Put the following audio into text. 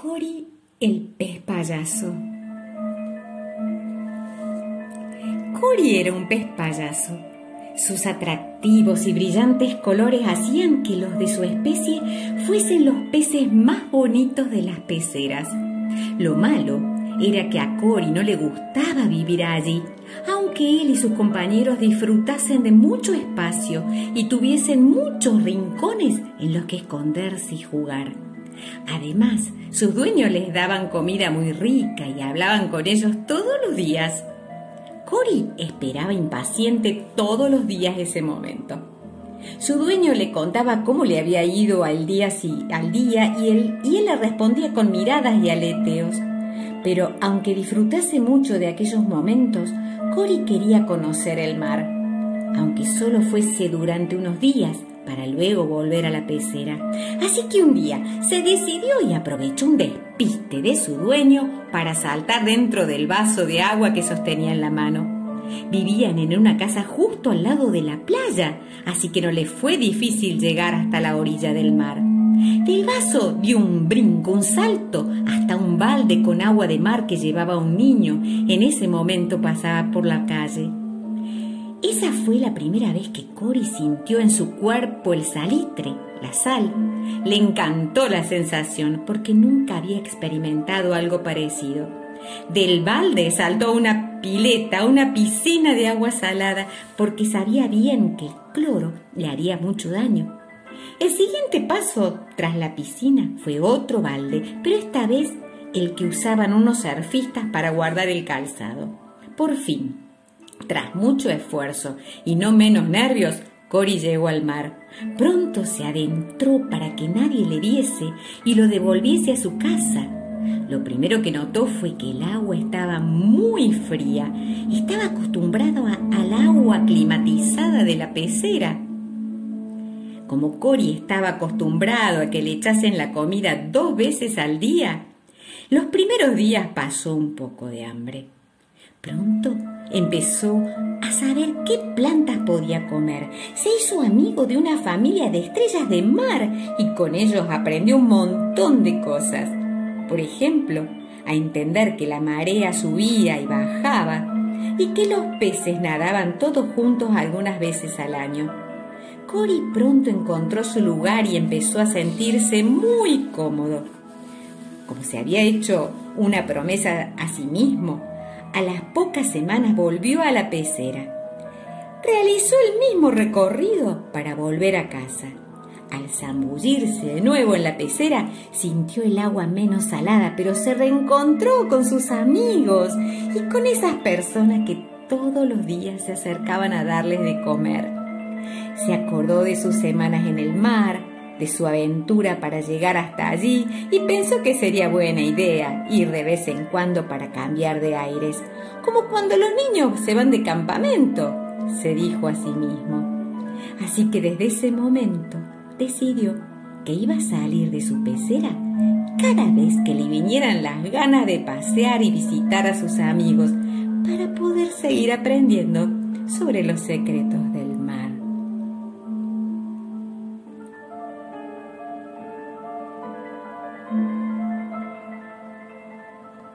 Cory el pez payaso. Cory era un pez payaso. Sus atractivos y brillantes colores hacían que los de su especie fuesen los peces más bonitos de las peceras. Lo malo era que a Cory no le gustaba vivir allí, aunque él y sus compañeros disfrutasen de mucho espacio y tuviesen muchos rincones en los que esconderse y jugar. Además, sus dueños les daban comida muy rica y hablaban con ellos todos los días. Cory esperaba impaciente todos los días ese momento. Su dueño le contaba cómo le había ido al día, al día y, él, y él le respondía con miradas y aleteos. Pero aunque disfrutase mucho de aquellos momentos, Cory quería conocer el mar, aunque solo fuese durante unos días, para luego volver a la pecera. Así que un día se decidió y aprovechó un despiste de su dueño para saltar dentro del vaso de agua que sostenía en la mano. Vivían en una casa justo al lado de la playa, así que no le fue difícil llegar hasta la orilla del mar. Del vaso dio un brinco, un salto, hasta un balde con agua de mar que llevaba un niño. En ese momento pasaba por la calle. Esa fue la primera vez que Cory sintió en su cuerpo el salitre, la sal. Le encantó la sensación porque nunca había experimentado algo parecido. Del balde saltó una pileta, una piscina de agua salada, porque sabía bien que el cloro le haría mucho daño. El siguiente paso tras la piscina fue otro balde, pero esta vez el que usaban unos surfistas para guardar el calzado. Por fin, tras mucho esfuerzo y no menos nervios, Cory llegó al mar. Pronto se adentró para que nadie le viese y lo devolviese a su casa. Lo primero que notó fue que el agua estaba muy fría. Estaba acostumbrado al agua climatizada de la pecera. Como Cory estaba acostumbrado a que le echasen la comida dos veces al día, los primeros días pasó un poco de hambre. Pronto empezó a saber qué plantas podía comer. Se hizo amigo de una familia de estrellas de mar y con ellos aprendió un montón de cosas. Por ejemplo, a entender que la marea subía y bajaba y que los peces nadaban todos juntos algunas veces al año. Cory pronto encontró su lugar y empezó a sentirse muy cómodo. Como se había hecho una promesa a sí mismo, a las pocas semanas volvió a la pecera. Realizó el mismo recorrido para volver a casa. Al zambullirse de nuevo en la pecera, sintió el agua menos salada, pero se reencontró con sus amigos y con esas personas que todos los días se acercaban a darles de comer. Se acordó de sus semanas en el mar, de su aventura para llegar hasta allí y pensó que sería buena idea ir de vez en cuando para cambiar de aires, como cuando los niños se van de campamento, se dijo a sí mismo. Así que desde ese momento decidió que iba a salir de su pecera cada vez que le vinieran las ganas de pasear y visitar a sus amigos para poder seguir aprendiendo sobre los secretos